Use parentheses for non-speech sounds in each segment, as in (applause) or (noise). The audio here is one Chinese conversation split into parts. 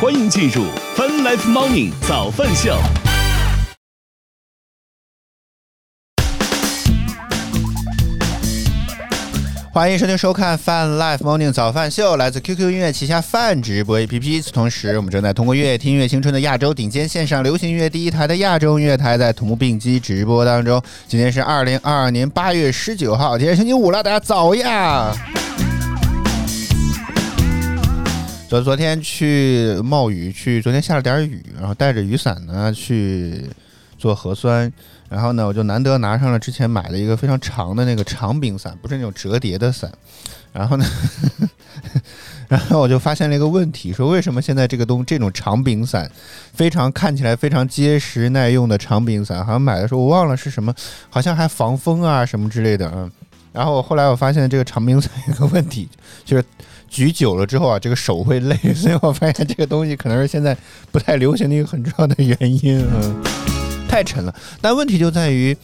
欢迎进入 Fun Life Morning 早饭秀。欢迎收听收看 Fun Life Morning 早饭秀，来自 QQ 音乐旗下饭直播 APP 此。同时，我们正在通过乐听乐青春的亚洲顶尖线上流行音乐第一台的亚洲音乐台，在同步并机直播当中。今天是二零二二年八月十九号，今天星期五了，大家早呀！昨昨天去冒雨，去昨天下了点雨，然后带着雨伞呢去做核酸。然后呢，我就难得拿上了之前买的一个非常长的那个长柄伞，不是那种折叠的伞。然后呢，(laughs) 然后我就发现了一个问题，说为什么现在这个东这种长柄伞，非常看起来非常结实耐用的长柄伞，好像买的时候我忘了是什么，好像还防风啊什么之类的嗯。然后我后来我发现这个长柄伞有个问题，就是举久了之后啊，这个手会累，(laughs) 所以我发现这个东西可能是现在不太流行的一个很重要的原因嗯。太沉了，但问题就在于，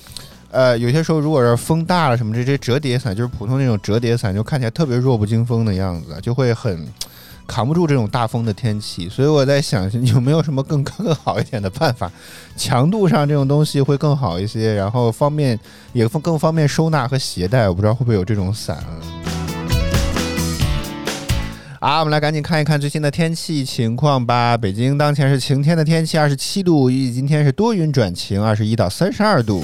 呃，有些时候如果是风大了什么，这些折叠伞就是普通那种折叠伞，就看起来特别弱不禁风的样子，就会很扛不住这种大风的天气。所以我在想，有没有什么更更好一点的办法，强度上这种东西会更好一些，然后方便也更方便收纳和携带。我不知道会不会有这种伞。好，我们来赶紧看一看最新的天气情况吧。北京当前是晴天的天气，二十七度，预计今天是多云转晴，二十一到三十二度。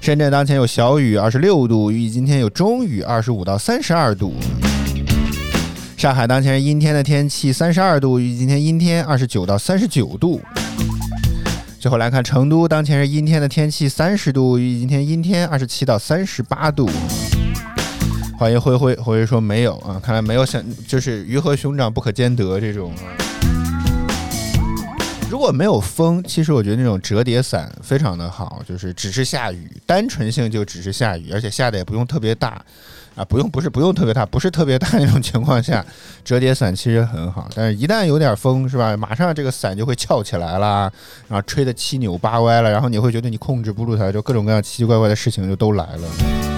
深圳当前有小雨，二十六度，预计今天有中雨，二十五到三十二度。上海当前是阴天的天气，三十二度，预计今天阴天，二十九到三十九度。最后来看成都当前是阴天的天气，三十度，预计今天阴天，二十七到三十八度。欢迎灰灰，灰灰说没有啊，看来没有想就是鱼和熊掌不可兼得这种。如果没有风，其实我觉得那种折叠伞非常的好，就是只是下雨，单纯性就只是下雨，而且下的也不用特别大啊，不用不是不用特别大，不是特别大那种情况下，折叠伞其实很好。但是，一旦有点风，是吧？马上这个伞就会翘起来啦，然后吹得七扭八歪了，然后你会觉得你控制不住它，就各种各样奇奇怪怪的事情就都来了。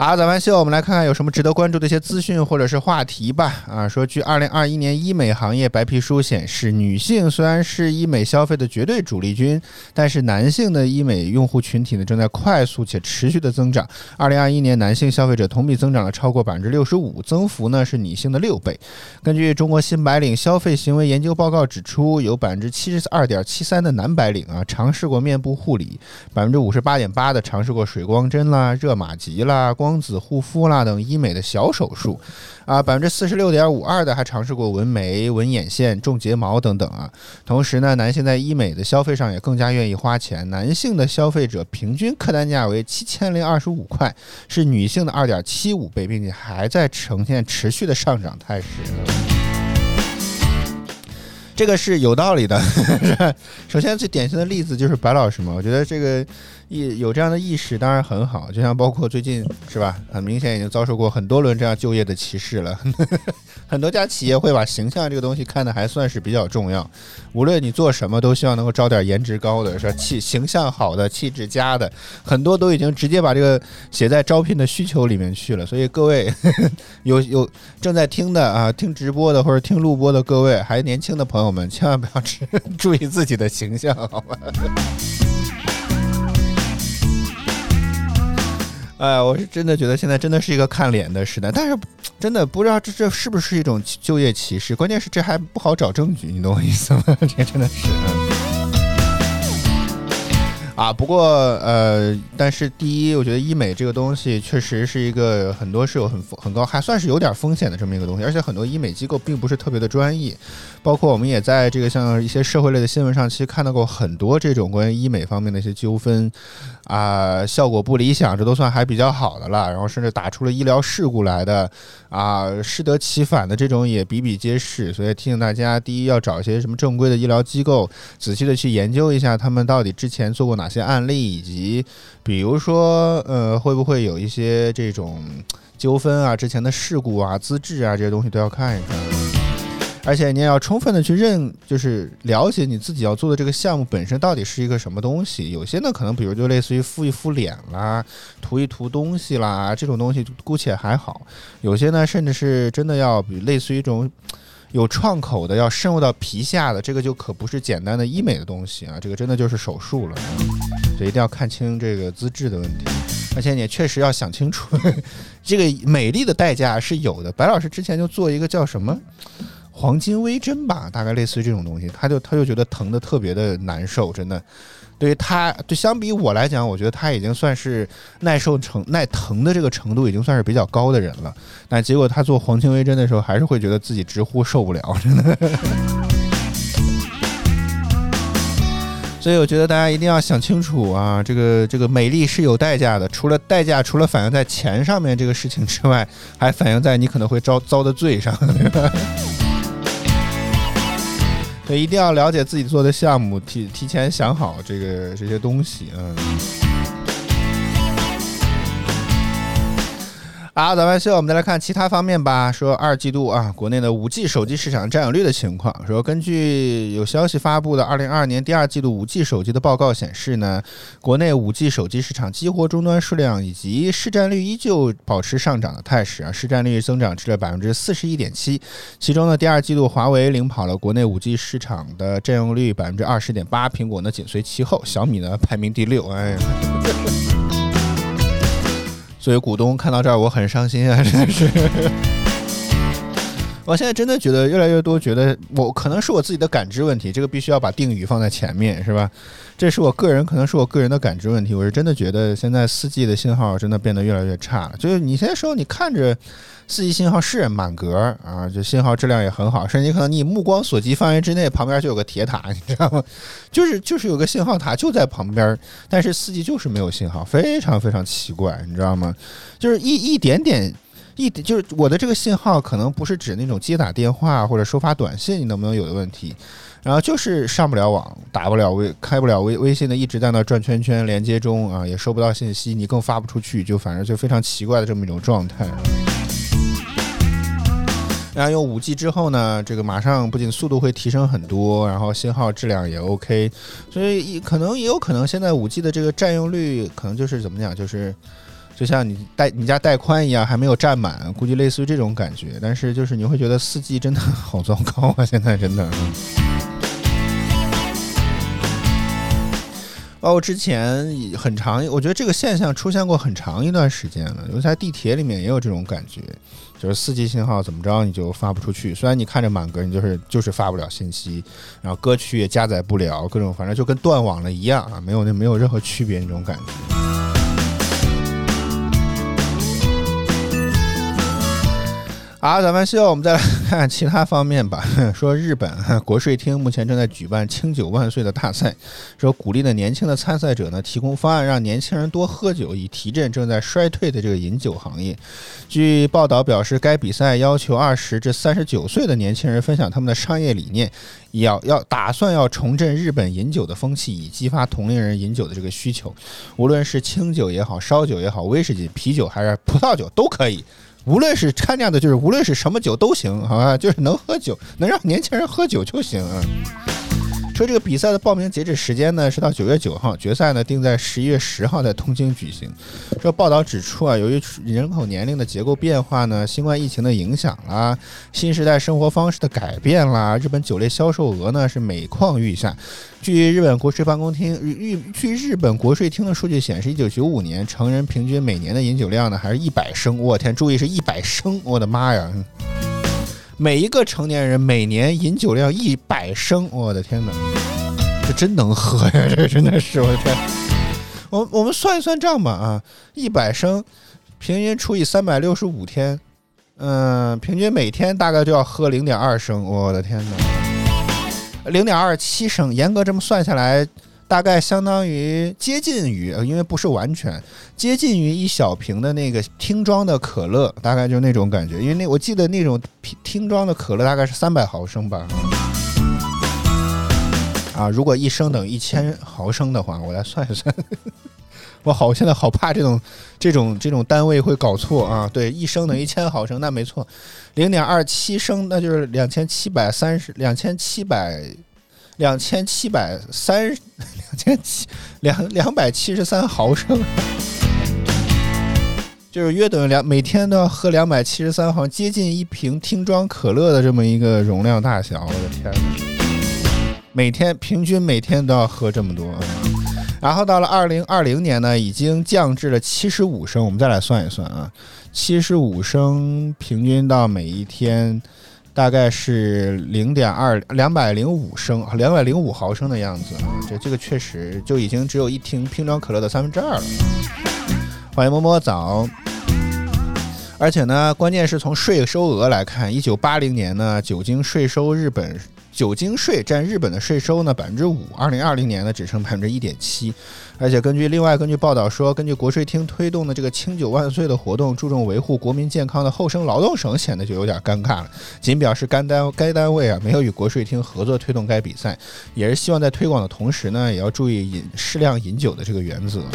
好，早饭秀，我们来看看有什么值得关注的一些资讯或者是话题吧。啊，说据二零二一年医美行业白皮书显示，女性虽然是医美消费的绝对主力军，但是男性的医美用户群体呢正在快速且持续的增长。二零二一年男性消费者同比增长了超过百分之六十五，增幅呢是女性的六倍。根据中国新白领消费行为研究报告指出，有百分之七十二点七三的男白领啊尝试过面部护理，百分之五十八点八的尝试过水光针啦、热玛吉啦、光。光子护肤啦等医美的小手术，啊，百分之四十六点五二的还尝试过纹眉、纹眼线、种睫毛等等啊。同时呢，男性在医美的消费上也更加愿意花钱，男性的消费者平均客单价为七千零二十五块，是女性的二点七五倍，并且还在呈现持续的上涨态势。这个是有道理的。(laughs) 首先，最典型的例子就是白老师嘛，我觉得这个。意有这样的意识当然很好，就像包括最近是吧，很明显已经遭受过很多轮这样就业的歧视了。(laughs) 很多家企业会把形象这个东西看得还算是比较重要，无论你做什么，都希望能够招点颜值高的，是吧？气形象好的、气质佳的，很多都已经直接把这个写在招聘的需求里面去了。所以各位 (laughs) 有有正在听的啊，听直播的或者听录播的各位，还年轻的朋友们，千万不要只 (laughs) 注意自己的形象，好吗？哎，我是真的觉得现在真的是一个看脸的时代，但是 (tsk) 真的不知道这这是不是一种就业歧视？关键是这还不好找证据，你懂我意思吗？(laughs) 这真的是。啊，不过呃，但是第一，我觉得医美这个东西确实是一个很多是有很很高，还算是有点风险的这么一个东西，而且很多医美机构并不是特别的专业，包括我们也在这个像一些社会类的新闻上，其实看到过很多这种关于医美方面的一些纠纷，啊，效果不理想，这都算还比较好的了，然后甚至打出了医疗事故来的，啊，适得其反的这种也比比皆是，所以提醒大家，第一要找一些什么正规的医疗机构，仔细的去研究一下他们到底之前做过哪。些案例，以及比如说，呃，会不会有一些这种纠纷啊？之前的事故啊、资质啊这些东西都要看一看。而且你也要充分的去认，就是了解你自己要做的这个项目本身到底是一个什么东西。有些呢，可能比如就类似于敷一敷脸啦、涂一涂东西啦这种东西，姑且还好；有些呢，甚至是真的要比类似于一种有创口的，要深入到皮下的，这个就可不是简单的医美的东西啊，这个真的就是手术了。所以一定要看清这个资质的问题，而且你也确实要想清楚，这个美丽的代价是有的。白老师之前就做一个叫什么？黄金微针吧，大概类似于这种东西，他就他就觉得疼的特别的难受，真的。对于他，就相比我来讲，我觉得他已经算是耐受程耐疼的这个程度已经算是比较高的人了。但结果他做黄金微针的时候，还是会觉得自己直呼受不了，真的。所以我觉得大家一定要想清楚啊，这个这个美丽是有代价的，除了代价，除了反映在钱上面这个事情之外，还反映在你可能会遭遭的罪上。所以一定要了解自己做的项目，提提前想好这个这些东西，嗯。好，咱们现在我们再来看其他方面吧。说二季度啊，国内的五 G 手机市场占有率的情况。说根据有消息发布的二零二二年第二季度五 G 手机的报告显示呢，国内五 G 手机市场激活终端数量以及市占率依旧保持上涨的态势啊，市占率增长至了百分之四十一点七。其中呢，第二季度华为领跑了国内五 G 市场的占用率百分之二十点八，苹果呢紧随其后，小米呢排名第六。哎呀。作为股东看到这儿，我很伤心啊！真的是，我现在真的觉得越来越多，觉得我可能是我自己的感知问题，这个必须要把定语放在前面，是吧？这是我个人，可能是我个人的感知问题。我是真的觉得现在四 G 的信号真的变得越来越差了。就是你现在说，你看着四 G 信号是满格啊，就信号质量也很好，甚至你可能你目光所及范围之内，旁边就有个铁塔，你知道吗？就是就是有个信号塔就在旁边，但是四 G 就是没有信号，非常非常奇怪，你知道吗？就是一一点点一点，就是我的这个信号可能不是指那种接打电话或者收发短信，你能不能有的问题？然后就是上不了网，打不了微，开不了微微信的，一直在那转圈圈，连接中啊，也收不到信息，你更发不出去，就反正就非常奇怪的这么一种状态。然后用五 G 之后呢，这个马上不仅速度会提升很多，然后信号质量也 OK，所以可能也有可能现在五 G 的这个占用率可能就是怎么讲，就是就像你带你家带宽一样，还没有占满，估计类似于这种感觉。但是就是你会觉得四 G 真的 (laughs) 好糟糕啊，现在真的。包括之前很长，我觉得这个现象出现过很长一段时间了，尤其在地铁里面也有这种感觉，就是四 G 信号怎么着你就发不出去，虽然你看着满格，你就是就是发不了信息，然后歌曲也加载不了，各种反正就跟断网了一样啊，没有那没有任何区别那种感觉。好，咱们希望我们再来看其他方面吧。(laughs) 说日本 (laughs) 国税厅目前正在举办“清酒万岁”的大赛，说鼓励的年轻的参赛者呢提供方案，让年轻人多喝酒，以提振正在衰退的这个饮酒行业。据报道表示，该比赛要求二十至三十九岁的年轻人分享他们的商业理念，要要打算要重振日本饮酒的风气，以激发同龄人饮酒的这个需求。无论是清酒也好，烧酒也好，威士忌、啤酒还是葡萄酒都可以。无论是掺加的，就是无论是什么酒都行，好吧？就是能喝酒，能让年轻人喝酒就行啊。说这个比赛的报名截止时间呢是到九月九号，决赛呢定在十一月十号在东京举行。这报道指出啊，由于人口年龄的结构变化呢，新冠疫情的影响啦，新时代生活方式的改变啦，日本酒类销售额呢是每况愈下。据日本国税办公厅，日据日本国税厅的数据显示，一九九五年成人平均每年的饮酒量呢还是一百升。我天，注意是一百升，我的妈呀！每一个成年人每年饮酒量一百升，我的天哪，这真能喝呀！(laughs) 这真的是我的天。我我们算一算账吧啊，一百升，平均除以三百六十五天，嗯，平均每天大概就要喝零点二升，我的天哪，零点二七升，严格这么算下来。大概相当于接近于，因为不是完全接近于一小瓶的那个听装的可乐，大概就那种感觉。因为那我记得那种听装的可乐大概是三百毫升吧。啊，如果一升等于一千毫升的话，我来算一算。(laughs) 我好 (laughs) 我现在好怕这种这种这种单位会搞错啊。对，一升等于一千毫升，那没错，零点二七升那就是两千七百三十两千七百两千七百三千七两两百七十三毫升。就是约等于两每天都要喝两百七十三毫，接近一瓶听装可乐的这么一个容量大小。我的天哪！每天平均每天都要喝这么多。然后到了二零二零年呢，已经降至了七十五升。我们再来算一算啊，七十五升平均到每一天大概是零点二两百零五升，两百零五毫升的样子。这这个确实就已经只有一听瓶装可乐的三分之二了。欢迎摸摸早。而且呢，关键是从税收额来看，一九八零年呢，酒精税收日本酒精税占日本的税收呢百分之五，二零二零年呢只剩百分之一点七。而且根据另外根据报道说，根据国税厅推动的这个清酒万岁的活动，注重维护国民健康的厚生劳动省显得就有点尴尬了，仅表示该单该单位啊没有与国税厅合作推动该比赛，也是希望在推广的同时呢，也要注意饮适量饮酒的这个原则。(clears throat)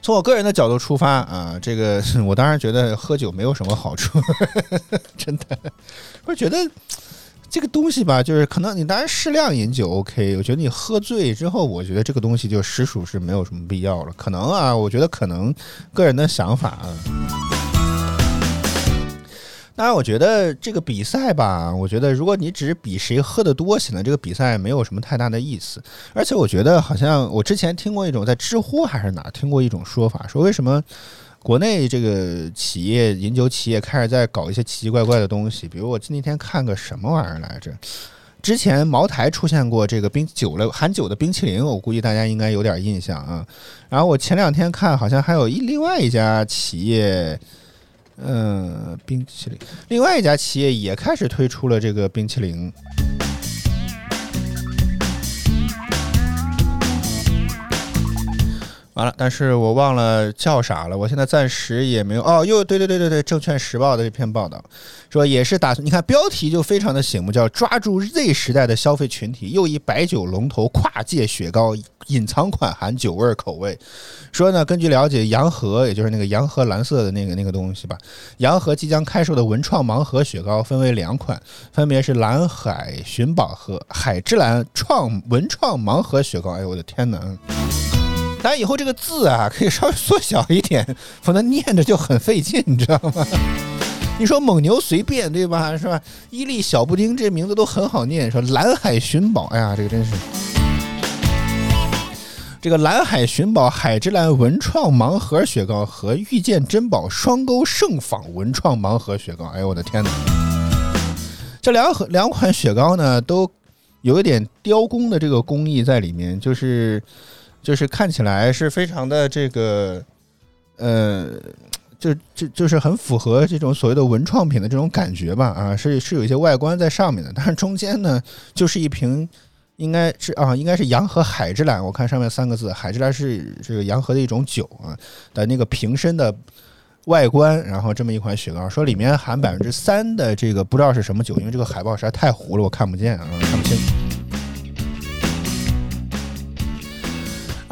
从我个人的角度出发啊，这个 (laughs) 我当然觉得喝酒没有什么好处，(laughs) 真的，我觉得这个东西吧，就是可能你当然适量饮酒 OK，我觉得你喝醉之后，我觉得这个东西就实属是没有什么必要了。可能啊，我觉得可能个人的想法啊。当然，我觉得这个比赛吧，我觉得如果你只是比谁喝的多，显得这个比赛没有什么太大的意思。而且，我觉得好像我之前听过一种在知乎还是哪听过一种说法，说为什么国内这个企业饮酒企业开始在搞一些奇奇怪怪的东西，比如我那天看个什么玩意儿来着？之前茅台出现过这个冰酒了含酒的冰淇淋，我估计大家应该有点印象啊。然后我前两天看，好像还有一另外一家企业。嗯，冰淇淋。另外一家企业也开始推出了这个冰淇淋。完了，但是我忘了叫啥了。我现在暂时也没有。哦，又对对对对对，《证券时报》的这篇报道说，也是打算。你看标题就非常的醒目，叫“抓住 Z 时代的消费群体”，又一白酒龙头跨界雪糕隐藏款含酒味口味。说呢，根据了解，洋河也就是那个洋河蓝色的那个那个东西吧，洋河即将开售的文创盲盒雪糕分为两款，分别是蓝海寻宝和海之蓝创文创盲盒雪糕。哎呦，我的天哪！咱以后这个字啊，可以稍微缩小一点，否则念着就很费劲，你知道吗？(laughs) 你说蒙牛随便对吧？是吧？伊利小布丁这名字都很好念，说蓝海寻宝，哎呀，这个真是这个蓝海寻宝海之蓝文创盲盒雪糕和遇见珍宝双沟盛坊文创盲盒雪糕，哎呦我的天哪！这两盒两款雪糕呢，都有一点雕工的这个工艺在里面，就是。就是看起来是非常的这个，呃，就就就是很符合这种所谓的文创品的这种感觉吧，啊，是是有一些外观在上面的，但是中间呢就是一瓶，应该是啊，应该是洋河海之蓝，我看上面三个字，海之蓝是这个洋河的一种酒啊的那个瓶身的外观，然后这么一款雪糕，说里面含百分之三的这个不知道是什么酒，因为这个海报实在太糊了，我看不见啊，看不清。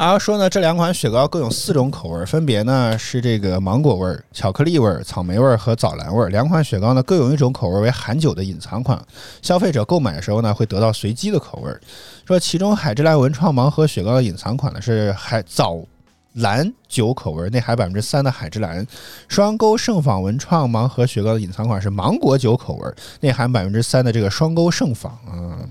然后说呢，这两款雪糕各有四种口味，分别呢是这个芒果味、巧克力味、草莓味和枣蓝味。两款雪糕呢各有一种口味为含酒的隐藏款，消费者购买的时候呢会得到随机的口味。说其中海之蓝文创盲盒雪糕的隐藏款呢是海枣蓝酒口味，内含百分之三的海之蓝；双沟盛坊文创盲盒雪糕的隐藏款是芒果酒口味，内含百分之三的这个双沟盛坊啊。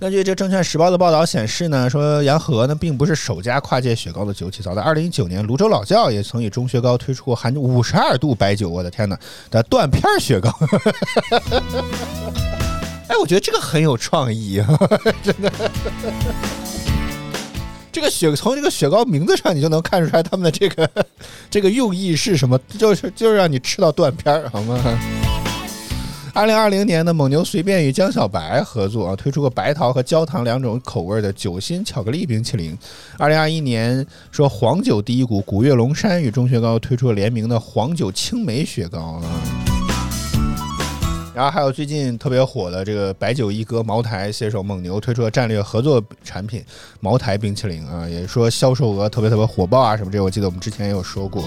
根据这《证券时报》的报道显示呢，说洋河呢并不是首家跨界雪糕的酒企，早在二零一九年，泸州老窖也曾以中雪糕推出过含五十二度白酒，我的天哪的断片雪糕。(laughs) 哎，我觉得这个很有创意，(laughs) 真的。这个雪从这个雪糕名字上你就能看出来他们的这个这个用意是什么，就是就是让你吃到断片儿，好吗？二零二零年的蒙牛随便与江小白合作啊，推出过白桃和焦糖两种口味的酒心巧克力冰淇淋。二零二一年说黄酒第一股古越龙山与钟薛高推出了联名的黄酒青梅雪糕啊。然后还有最近特别火的这个白酒一哥茅台携手蒙牛推出了战略合作产品茅台冰淇淋啊，也说销售额特别特别火爆啊什么这，我记得我们之前也有说过。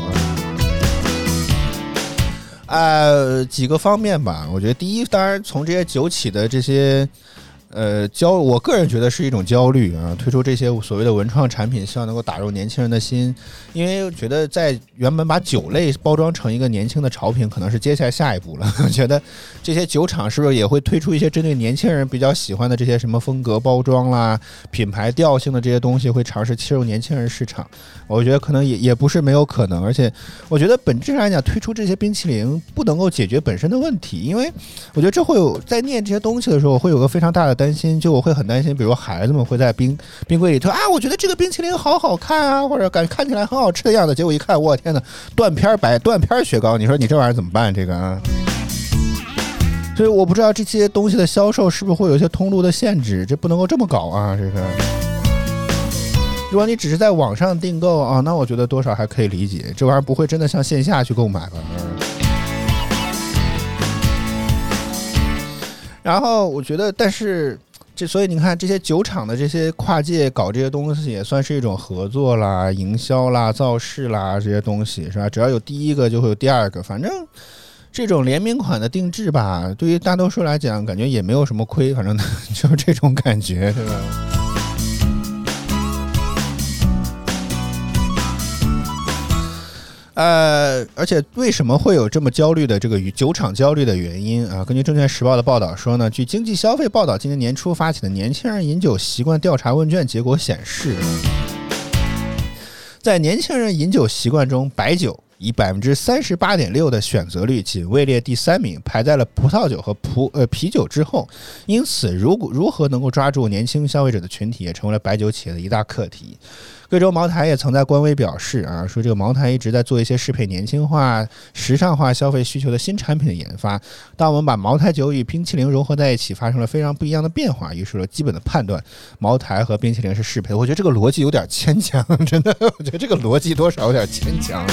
呃，几个方面吧，我觉得第一，当然从这些酒企的这些。呃，焦，我个人觉得是一种焦虑啊。推出这些所谓的文创产品，希望能够打入年轻人的心，因为觉得在原本把酒类包装成一个年轻的潮品，可能是接下来下一步了。(laughs) 我觉得这些酒厂是不是也会推出一些针对年轻人比较喜欢的这些什么风格包装啦、品牌调性的这些东西，会尝试切入年轻人市场？我觉得可能也也不是没有可能。而且，我觉得本质上来讲，推出这些冰淇淋不能够解决本身的问题，因为我觉得这会有在念这些东西的时候，会有个非常大的。担心，就我会很担心，比如孩子们会在冰冰柜里头啊，我觉得这个冰淇淋好好看啊，或者感看起来很好吃的样子，结果一看，我天哪，断片白断片雪糕，你说你这玩意儿怎么办？这个啊，所以我不知道这些东西的销售是不是会有一些通路的限制，这不能够这么搞啊，这个。如果你只是在网上订购啊，那我觉得多少还可以理解，这玩意儿不会真的像线下去购买吧？然后我觉得，但是这所以你看，这些酒厂的这些跨界搞这些东西，也算是一种合作啦、营销啦、造势啦这些东西，是吧？只要有第一个，就会有第二个。反正这种联名款的定制吧，对于大多数来讲，感觉也没有什么亏，反正就是这种感觉，对吧？呃，而且为什么会有这么焦虑的这个酒厂焦虑的原因啊？根据证券时报的报道说呢，据经济消费报道，今年年初发起的年轻人饮酒习惯调查问卷结果显示，在年轻人饮酒习惯中，白酒以百分之三十八点六的选择率仅位列第三名，排在了葡萄酒和葡呃啤酒之后。因此，如果如何能够抓住年轻消费者的群体，也成为了白酒企业的一大课题。贵州茅台也曾在官微表示啊，说这个茅台一直在做一些适配年轻化、时尚化消费需求的新产品的研发。当我们把茅台酒与冰淇淋融合在一起，发生了非常不一样的变化，于是了基本的判断，茅台和冰淇淋是适配。我觉得这个逻辑有点牵强，真的，我觉得这个逻辑多少有点牵强。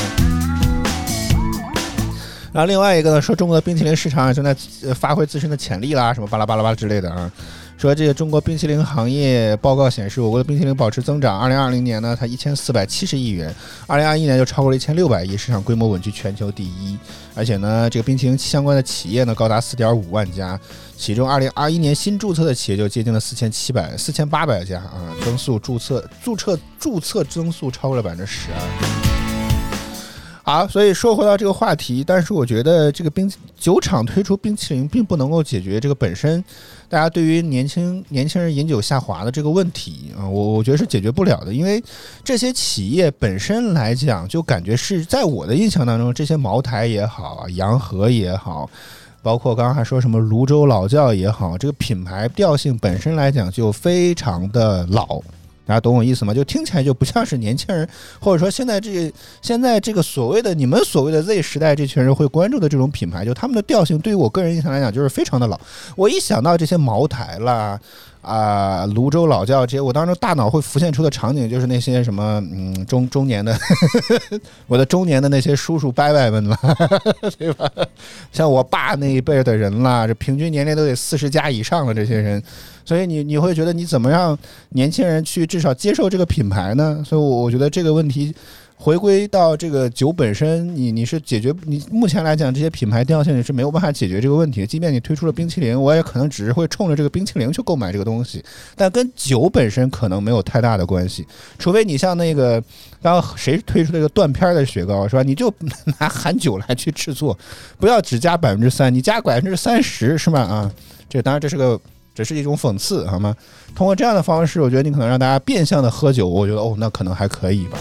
然后另外一个呢，说中国的冰淇淋市场正在发挥自身的潜力啦，什么巴拉巴拉巴拉之类的啊。说这个中国冰淇淋行业报告显示，我国的冰淇淋保持增长。二零二零年呢，它一千四百七十亿元；二零二一年就超过了一千六百亿，市场规模稳居全球第一。而且呢，这个冰淇淋相关的企业呢，高达四点五万家，其中二零二一年新注册的企业就接近了四千七百、四千八百家啊，增速注册注册注册增速超过了百分之十二。好，所以说回到这个话题，但是我觉得这个冰酒厂推出冰淇淋，并不能够解决这个本身大家对于年轻年轻人饮酒下滑的这个问题啊，我我觉得是解决不了的，因为这些企业本身来讲，就感觉是在我的印象当中，这些茅台也好，洋河也好，包括刚刚还说什么泸州老窖也好，这个品牌调性本身来讲就非常的老。大家懂我意思吗？就听起来就不像是年轻人，或者说现在这现在这个所谓的你们所谓的 Z 时代这群人会关注的这种品牌，就他们的调性，对于我个人印象来讲，就是非常的老。我一想到这些茅台啦。啊，泸州老窖这些，我当时大脑会浮现出的场景就是那些什么，嗯，中中年的，(laughs) 我的中年的那些叔叔伯伯们了，(laughs) 对吧？像我爸那一辈的人啦，这平均年龄都得四十加以上了，这些人，所以你你会觉得你怎么让年轻人去至少接受这个品牌呢？所以，我我觉得这个问题。回归到这个酒本身，你你是解决你目前来讲这些品牌调性你是没有办法解决这个问题。即便你推出了冰淇淋，我也可能只是会冲着这个冰淇淋去购买这个东西，但跟酒本身可能没有太大的关系。除非你像那个刚刚谁推出那个断片的雪糕是吧？你就拿含酒来去制作，不要只加百分之三，你加百分之三十是吧？啊，这当然这是个只是一种讽刺好吗？通过这样的方式，我觉得你可能让大家变相的喝酒，我觉得哦，那可能还可以吧。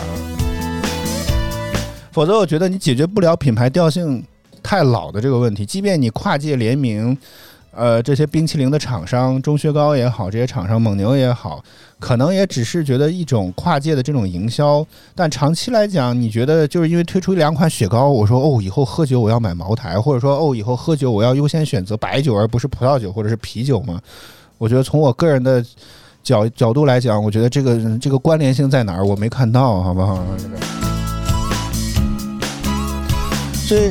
否则，我觉得你解决不了品牌调性太老的这个问题。即便你跨界联名，呃，这些冰淇淋的厂商，钟薛高也好，这些厂商蒙牛也好，可能也只是觉得一种跨界的这种营销。但长期来讲，你觉得就是因为推出两款雪糕，我说哦，以后喝酒我要买茅台，或者说哦，以后喝酒我要优先选择白酒而不是葡萄酒或者是啤酒吗？我觉得从我个人的角角度来讲，我觉得这个这个关联性在哪儿，我没看到，好不好？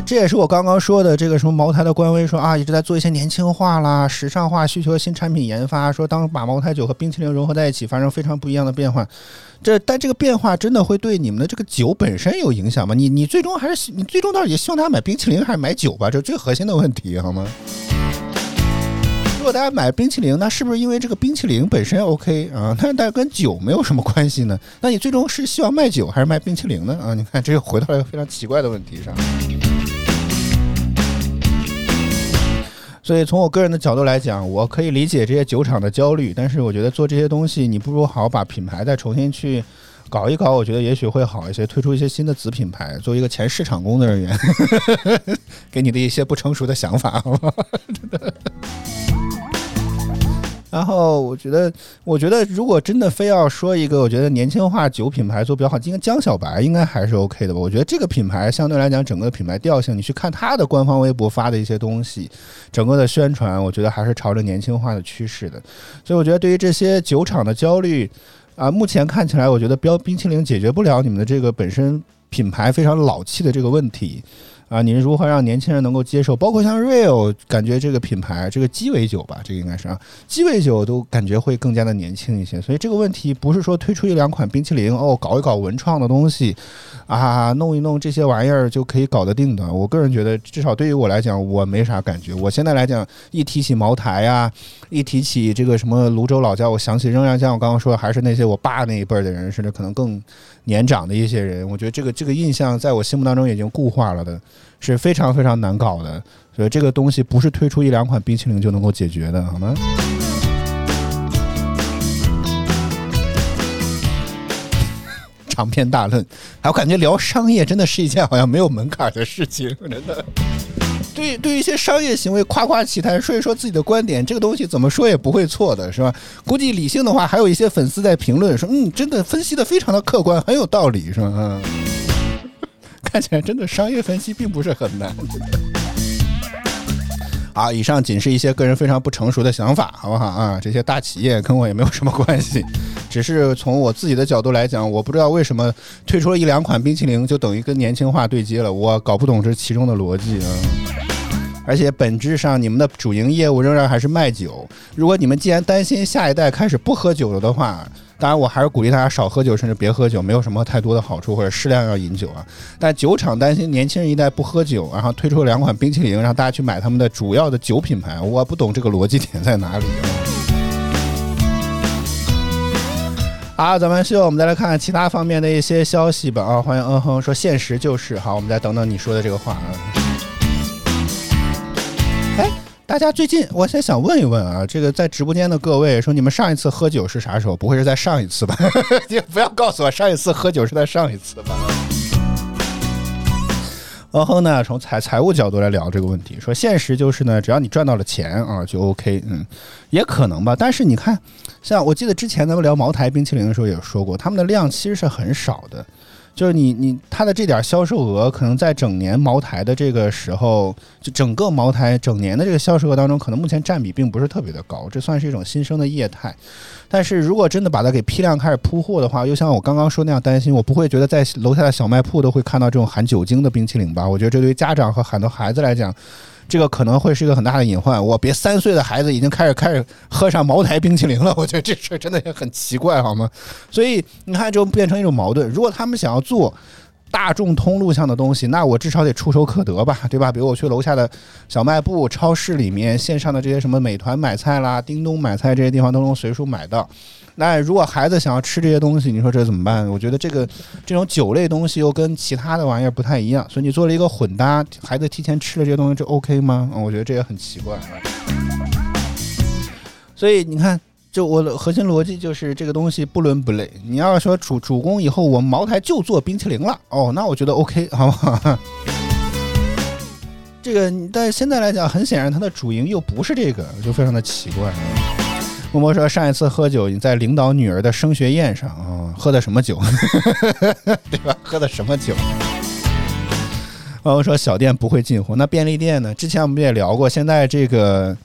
这也是我刚刚说的这个什么茅台的官微说啊，一直在做一些年轻化啦、时尚化需求的新产品研发，说当把茅台酒和冰淇淋融合在一起，发生非常不一样的变化。这但这个变化真的会对你们的这个酒本身有影响吗？你你最终还是你最终到底希望大家买冰淇淋还是买酒吧？这是最核心的问题，好吗？如果大家买冰淇淋，那是不是因为这个冰淇淋本身 OK 啊？那但跟酒没有什么关系呢？那你最终是希望卖酒还是卖冰淇淋呢？啊，你看这又回到了一个非常奇怪的问题上。所以从我个人的角度来讲，我可以理解这些酒厂的焦虑，但是我觉得做这些东西，你不如好好把品牌再重新去搞一搞，我觉得也许会好一些，推出一些新的子品牌。做一个前市场工作人员，(laughs) 给你的一些不成熟的想法，好吗？然后我觉得，我觉得如果真的非要说一个，我觉得年轻化酒品牌做比较好，应该江小白应该还是 OK 的吧？我觉得这个品牌相对来讲，整个品牌调性，你去看它的官方微博发的一些东西，整个的宣传，我觉得还是朝着年轻化的趋势的。所以我觉得对于这些酒厂的焦虑啊，目前看起来，我觉得标冰淇淋解决不了你们的这个本身品牌非常老气的这个问题。啊，你是如何让年轻人能够接受？包括像 Real，感觉这个品牌，这个鸡尾酒吧，这个应该是啊，鸡尾酒都感觉会更加的年轻一些。所以这个问题不是说推出一两款冰淇淋哦，搞一搞文创的东西啊，弄一弄这些玩意儿就可以搞得定的。我个人觉得，至少对于我来讲，我没啥感觉。我现在来讲，一提起茅台呀，一提起这个什么泸州老窖，我想起仍然像我刚刚说的，还是那些我爸那一辈的人，甚至可能更年长的一些人。我觉得这个这个印象在我心目当中已经固化了的。是非常非常难搞的，所以这个东西不是推出一两款冰淇淋就能够解决的，好吗？(laughs) 长篇大论，哎，我感觉聊商业真的是一件好像没有门槛的事情，真的。对，对于一些商业行为夸夸其谈，说一说自己的观点，这个东西怎么说也不会错的，是吧？估计理性的话，还有一些粉丝在评论说，嗯，真的分析的非常的客观，很有道理，是吧？嗯。看起来真的商业分析并不是很难。啊，以上仅是一些个人非常不成熟的想法，好不好啊？这些大企业跟我也没有什么关系，(laughs) 只是从我自己的角度来讲，我不知道为什么推出了一两款冰淇淋就等于跟年轻化对接了，我搞不懂这其中的逻辑啊。而且本质上，你们的主营业务仍然还是卖酒。如果你们既然担心下一代开始不喝酒了的话，当然我还是鼓励大家少喝酒，甚至别喝酒，没有什么太多的好处，或者适量要饮酒啊。但酒厂担心年轻人一代不喝酒，然后推出了两款冰淇淋，让大家去买他们的主要的酒品牌，我不懂这个逻辑点在哪里啊。好，咱们秀，我们再来看看其他方面的一些消息吧。啊，欢迎嗯哼说现实就是好，我们再等等你说的这个话啊。大家最近，我先想问一问啊，这个在直播间的各位，说你们上一次喝酒是啥时候？不会是在上一次吧？(laughs) 你不要告诉我上一次喝酒是在上一次吧？然后呢，从财财务角度来聊这个问题，说现实就是呢，只要你赚到了钱啊，就 OK，嗯，也可能吧。但是你看，像我记得之前咱们聊茅台冰淇淋的时候也说过，他们的量其实是很少的。就是你你它的这点销售额，可能在整年茅台的这个时候，就整个茅台整年的这个销售额当中，可能目前占比并不是特别的高，这算是一种新生的业态。但是如果真的把它给批量开始铺货的话，又像我刚刚说那样担心，我不会觉得在楼下的小卖铺都会看到这种含酒精的冰淇淋吧？我觉得这对于家长和很多孩子来讲。这个可能会是一个很大的隐患。我别三岁的孩子已经开始开始喝上茅台冰淇淋了，我觉得这事真的也很奇怪，好吗？所以你看，就变成一种矛盾。如果他们想要做大众通路上的东西，那我至少得触手可得吧，对吧？比如我去楼下的小卖部、超市里面，线上的这些什么美团买菜啦、叮咚买菜这些地方都能随处买到。那如果孩子想要吃这些东西，你说这怎么办？我觉得这个这种酒类东西又跟其他的玩意儿不太一样，所以你做了一个混搭，孩子提前吃了这些东西，这 OK 吗？我觉得这也很奇怪。所以你看，就我的核心逻辑就是这个东西不伦不类。你要说主主攻以后我茅台就做冰淇淋了，哦，那我觉得 OK，好不好？(laughs) 这个但现在来讲，很显然它的主营又不是这个，就非常的奇怪。默默说：“上一次喝酒，你在领导女儿的升学宴上啊，喝的什么酒？(laughs) 对吧？喝的什么酒？”我说：“小店不会进货，那便利店呢？之前我们也聊过，现在这个，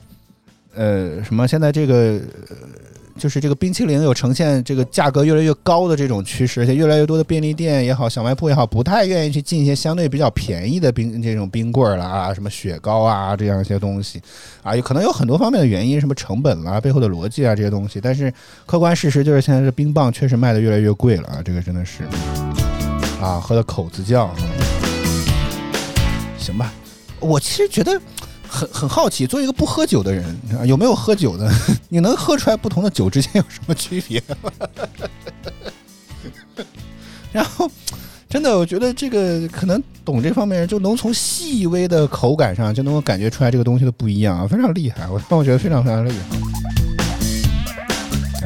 呃，什么？现在这个就是这个冰淇淋有呈现这个价格越来越高的这种趋势，而且越来越多的便利店也好，小卖铺也好，不太愿意去进一些相对比较便宜的冰这种冰棍儿了啊，什么雪糕啊这样一些东西啊，有可能有很多方面的原因，什么成本啦、背后的逻辑啊这些东西，但是客观事实就是现在这冰棒确实卖的越来越贵了啊，这个真的是啊，喝的口子犟，行吧，我其实觉得。很很好奇，作为一个不喝酒的人，有没有喝酒的？(laughs) 你能喝出来不同的酒之间有什么区别？(laughs) 然后，真的，我觉得这个可能懂这方面人就能从细微的口感上就能够感觉出来这个东西的不一样啊，非常厉害，我让我觉得非常非常厉害。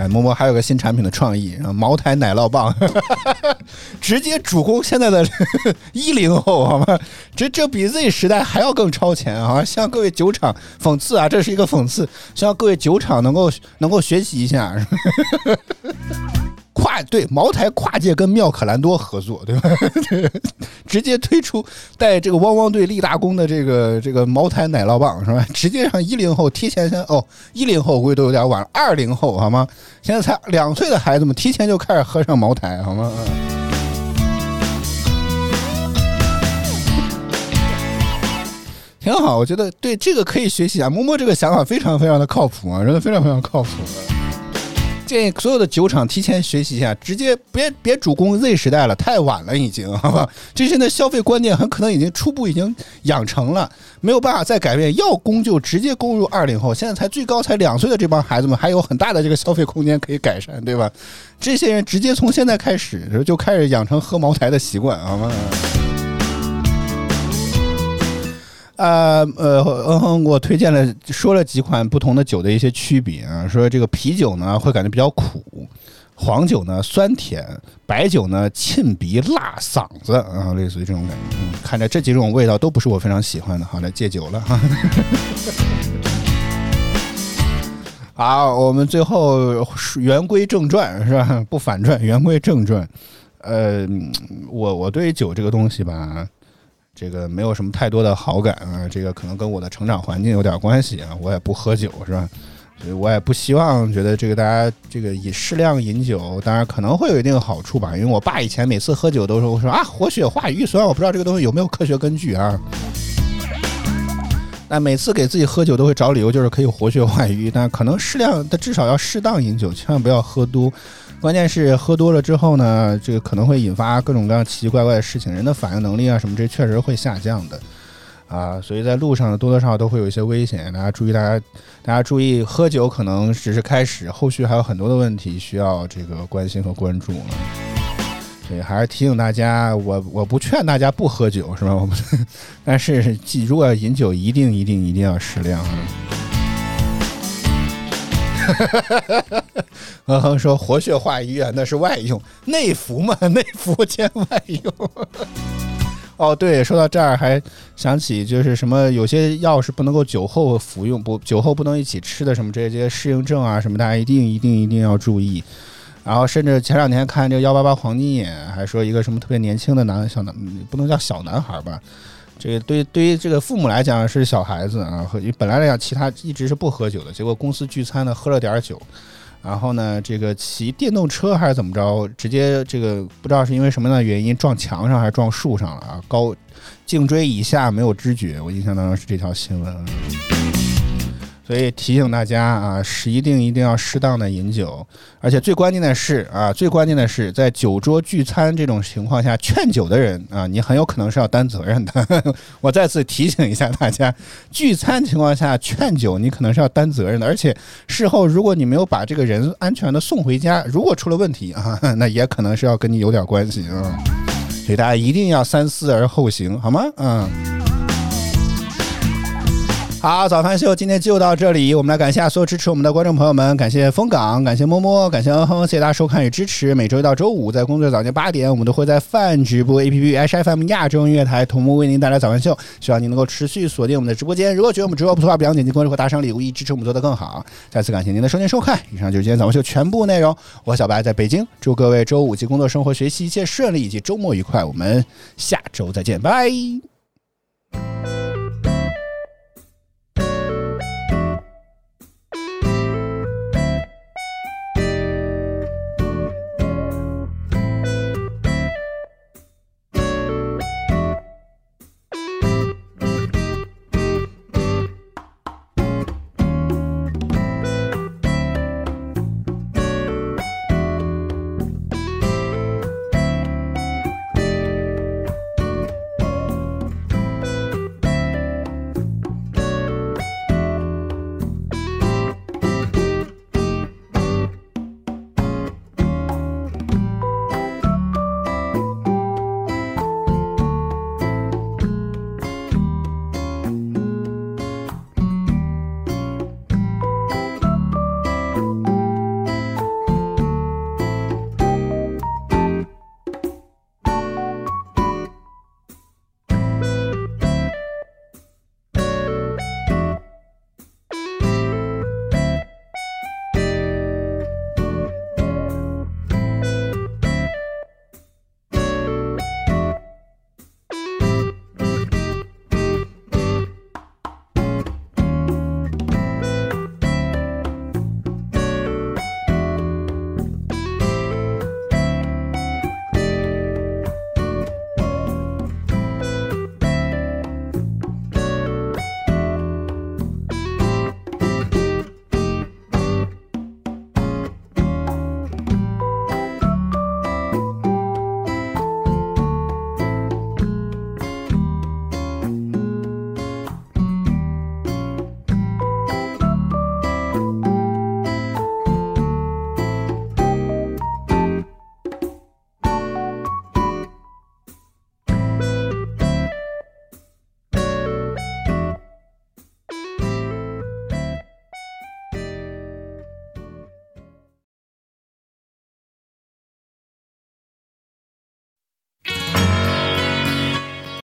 哎，摸摸还有个新产品的创意啊，茅台奶酪棒，(laughs) 直接主攻现在的 (laughs) 一零后，好吗？这这比 Z 时代还要更超前啊！向各位酒厂讽刺啊，这是一个讽刺，希望各位酒厂能够能够学习一下。(laughs) 跨对茅台跨界跟妙可蓝多合作，对吧？(laughs) 直接推出带这个汪汪队立大功的这个这个茅台奶酪棒，是吧？直接让一零后提前先哦，一零后估计都有点晚了，二零后好吗？现在才两岁的孩子们提前就开始喝上茅台，好吗？嗯挺好，我觉得对这个可以学习啊。摸摸这个想法非常非常的靠谱啊，真的非常非常靠谱。建议所有的酒厂提前学习一下，直接别别主攻 Z 时代了，太晚了已经，(laughs) 好吧？这现在消费观念很可能已经初步已经养成了，没有办法再改变。要攻就直接攻入二零后，现在才最高才两岁的这帮孩子们，还有很大的这个消费空间可以改善，对吧？这些人直接从现在开始就开始养成喝茅台的习惯，好吗？呃，呃，嗯哼，我推荐了说了几款不同的酒的一些区别啊，说这个啤酒呢会感觉比较苦，黄酒呢酸甜，白酒呢沁鼻辣嗓子啊，类似于这种感觉。嗯，看着这几种味道都不是我非常喜欢的，好来戒酒了哈。好，我们最后言归正传是吧？不反转，言归正传。呃，我我对酒这个东西吧。这个没有什么太多的好感啊，这个可能跟我的成长环境有点关系啊。我也不喝酒，是吧？所以我也不希望觉得这个大家这个以适量饮酒，当然可能会有一定好处吧。因为我爸以前每次喝酒都说我说啊活血化瘀，虽然我不知道这个东西有没有科学根据啊。那每次给自己喝酒都会找理由，就是可以活血化瘀，但可能适量，但至少要适当饮酒，千万不要喝多。关键是喝多了之后呢，这个可能会引发各种各样奇奇怪怪的事情，人的反应能力啊什么，这确实会下降的，啊，所以在路上多多少少都会有一些危险，大家注意，大家大家注意，喝酒可能只是开始，后续还有很多的问题需要这个关心和关注啊，所以还是提醒大家，我我不劝大家不喝酒，是吧？我们，但是记，如果要饮酒，一定一定一定要适量啊。(laughs) 呵 (laughs) 呵，说活血化瘀啊，那是外用，(laughs) 内服嘛，(laughs) 内服兼外用。哦，对，说到这儿还想起，就是什么有些药是不能够酒后服用，不酒后不能一起吃的，什么这些适应症啊，什么大家一定一定一定要注意。然后甚至前两天看这个幺八八黄金眼，还说一个什么特别年轻的男小男，不能叫小男孩吧。这个对对于这个父母来讲是小孩子啊，本来来讲其他一直是不喝酒的，结果公司聚餐呢喝了点酒，然后呢这个骑电动车还是怎么着，直接这个不知道是因为什么样的原因撞墙上还是撞树上了啊，高颈椎以下没有知觉，我印象当中是这条新闻。所以提醒大家啊，是一定一定要适当的饮酒，而且最关键的是啊，最关键的是在酒桌聚餐这种情况下，劝酒的人啊，你很有可能是要担责任的。(laughs) 我再次提醒一下大家，聚餐情况下劝酒，你可能是要担责任的，而且事后如果你没有把这个人安全的送回家，如果出了问题啊，(laughs) 那也可能是要跟你有点关系啊。所以大家一定要三思而后行，好吗？嗯。好，早饭秀今天就到这里。我们来感谢所有支持我们的观众朋友们，感谢风港，感谢摸摸，感谢嗯哼，谢谢大家收看与支持。每周一到周五在工作早间八点，我们都会在饭直播 APP H F M 亚洲音乐台同步为您带来早饭秀。希望您能够持续锁定我们的直播间。如果觉得我们直播不错的话，不要点击关注和打赏礼物，以支持我们做得更好。再次感谢您的收听收看，以上就是今天早饭秀全部内容。我小白在北京，祝各位周五及工作生活学习一切顺利，以及周末愉快。我们下周再见，拜。